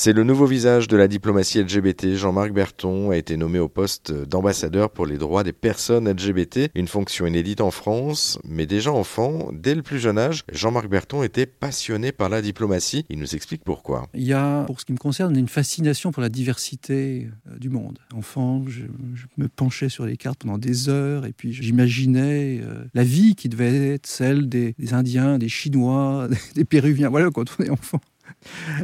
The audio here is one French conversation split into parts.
C'est le nouveau visage de la diplomatie LGBT. Jean-Marc Berton a été nommé au poste d'ambassadeur pour les droits des personnes LGBT, une fonction inédite en France, mais déjà enfant, dès le plus jeune âge, Jean-Marc Berton était passionné par la diplomatie. Il nous explique pourquoi. Il y a, pour ce qui me concerne, une fascination pour la diversité euh, du monde. Enfant, je, me penchais sur les cartes pendant des heures et puis j'imaginais euh, la vie qui devait être celle des, des Indiens, des Chinois, des Péruviens. Voilà, quand on est enfant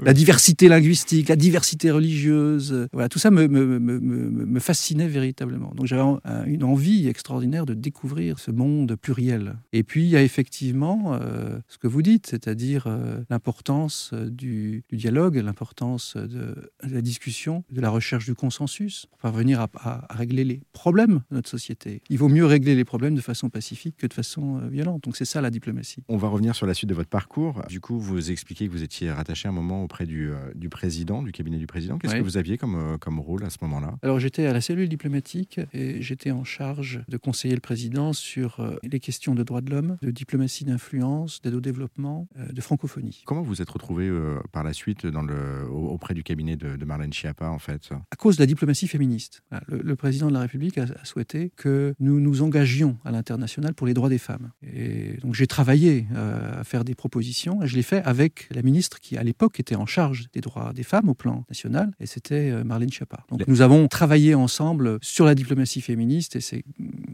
la diversité linguistique, la diversité religieuse. Voilà, tout ça me, fascinait véritablement. Donc j'avais une envie extraordinaire de découvrir ce monde pluriel. Et puis il y a effectivement euh, ce que vous dites, c'est-à-dire euh, l'importance euh, du, dialogue, l'importance de, la discussion, de la recherche du consensus pour parvenir à, à, régler les problèmes de notre société. Il vaut mieux régler les problèmes de façon pacifique que de façon violente. Donc c'est ça la diplomatie. On va revenir sur la suite de votre parcours. Du coup, vous expliquez que vous étiez rattaché un moment auprès du, euh, du président, du cabinet du président. Qu'est-ce que vous aviez comme, euh, comme rôle à ce moment-là? Alors j'étais à la cellule diplomatique et j'étais en charge de conseiller le président sur euh, les questions de droits de l'homme, de diplomatie d'influence, d'aide au développement, de francophonie. Comment vous êtes retrouvé par la suite dans le, auprès du cabinet de, Marlène Schiappa en fait? À cause de la diplomatie féministe. Le, président de la République a, souhaité que nous nous engagions à l'international pour les droits des femmes. Et donc j'ai travaillé à faire des propositions et je l'ai fait avec la ministre qui à l'époque était en charge des droits des femmes au plan national, et c'était euh, Marlène Schiappa. Donc nous avons travaillé ensemble sur la diplomatie féministe, et c'est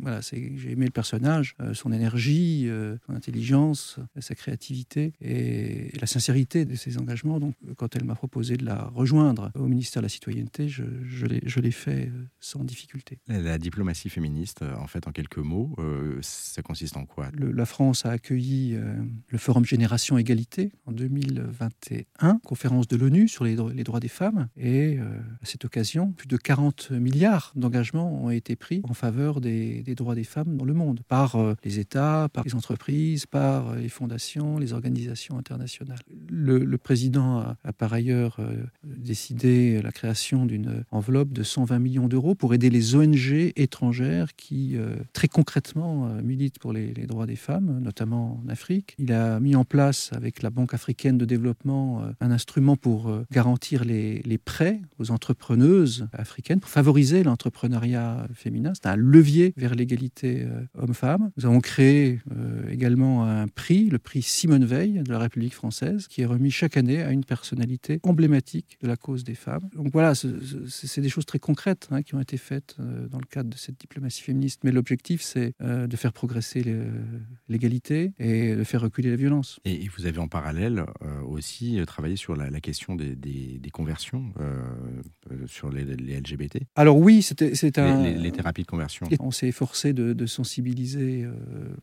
voilà, j'ai aimé le personnage, euh, son énergie, euh, son intelligence, sa créativité et, la sincérité de ses engagements. Donc quand elle m'a proposé de la rejoindre au ministère de la Citoyenneté, je, je l'ai fait sans difficulté. La diplomatie féministe, en fait, en quelques mots, ça consiste en quoi? La France a accueilli le Forum Génération Égalité en 2021 conférence de l'ONU sur les, droits des femmes. Et euh, à cette occasion, plus de 40 milliards d'engagements ont été pris en faveur des, droits des femmes dans le monde, par euh, les États, par les entreprises, par euh, les fondations, les organisations internationales. Le, président a, par ailleurs décidé la création d'une enveloppe de 120 millions d'euros pour aider les ONG étrangères qui, très concrètement, militent pour les, les droits des femmes, notamment en Afrique. Il a mis en place, avec la Banque africaine de développement, euh, un instrument pour euh, garantir les, prêts aux entrepreneuses africaines, pour favoriser l'entrepreneuriat féminin. C'est un levier vers l'égalité euh, homme-femme. Nous avons créé également un prix, le prix Simone Veil de la République française, qui est remis chaque année à une personnalité emblématique de la cause des femmes. Donc voilà, c'est des choses très concrètes hein, qui ont été faites dans le cadre de cette diplomatie féministe. Mais l'objectif, c'est de faire progresser l'égalité et de faire reculer la violence. Et vous avez en parallèle aussi travailler sur la, question des, conversions euh, euh, sur les, LGBT Alors oui, c'est un... Les, thérapies de conversion. On s'est efforcé de, sensibiliser euh,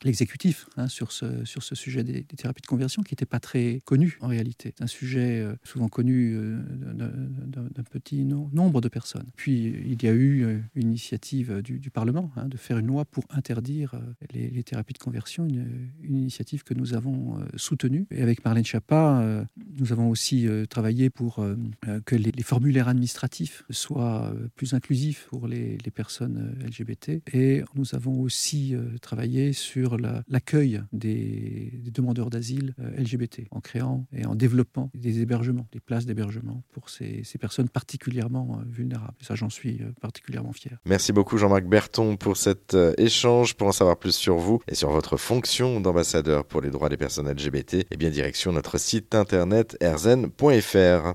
l'exécutif hein, sur, ce, sur ce sujet des, thérapies de conversion qui n'était pas très connu en réalité. C'est un sujet souvent connu d'un petit nombre de personnes. Puis il y a eu une initiative du, Parlement hein, de faire une loi pour interdire les, thérapies de conversion, une, initiative que nous avons soutenue. Et avec Marlène Schiappa, nous avons aussi euh, travaillé pour euh, euh, que les, formulaires administratifs soient plus inclusifs pour les, personnes LGBT. Et nous avons aussi travaillé sur l'accueil des, demandeurs d'asile LGBT en créant et en développant des hébergements, des places d'hébergement pour ces, personnes particulièrement vulnérables. Et ça, j'en suis particulièrement fier. Merci beaucoup Jean-Marc Berton pour cet échange. Pour en savoir plus sur vous et sur votre fonction d'ambassadeur pour les droits des personnes LGBT, et eh bien direction notre site internet rzn.fr.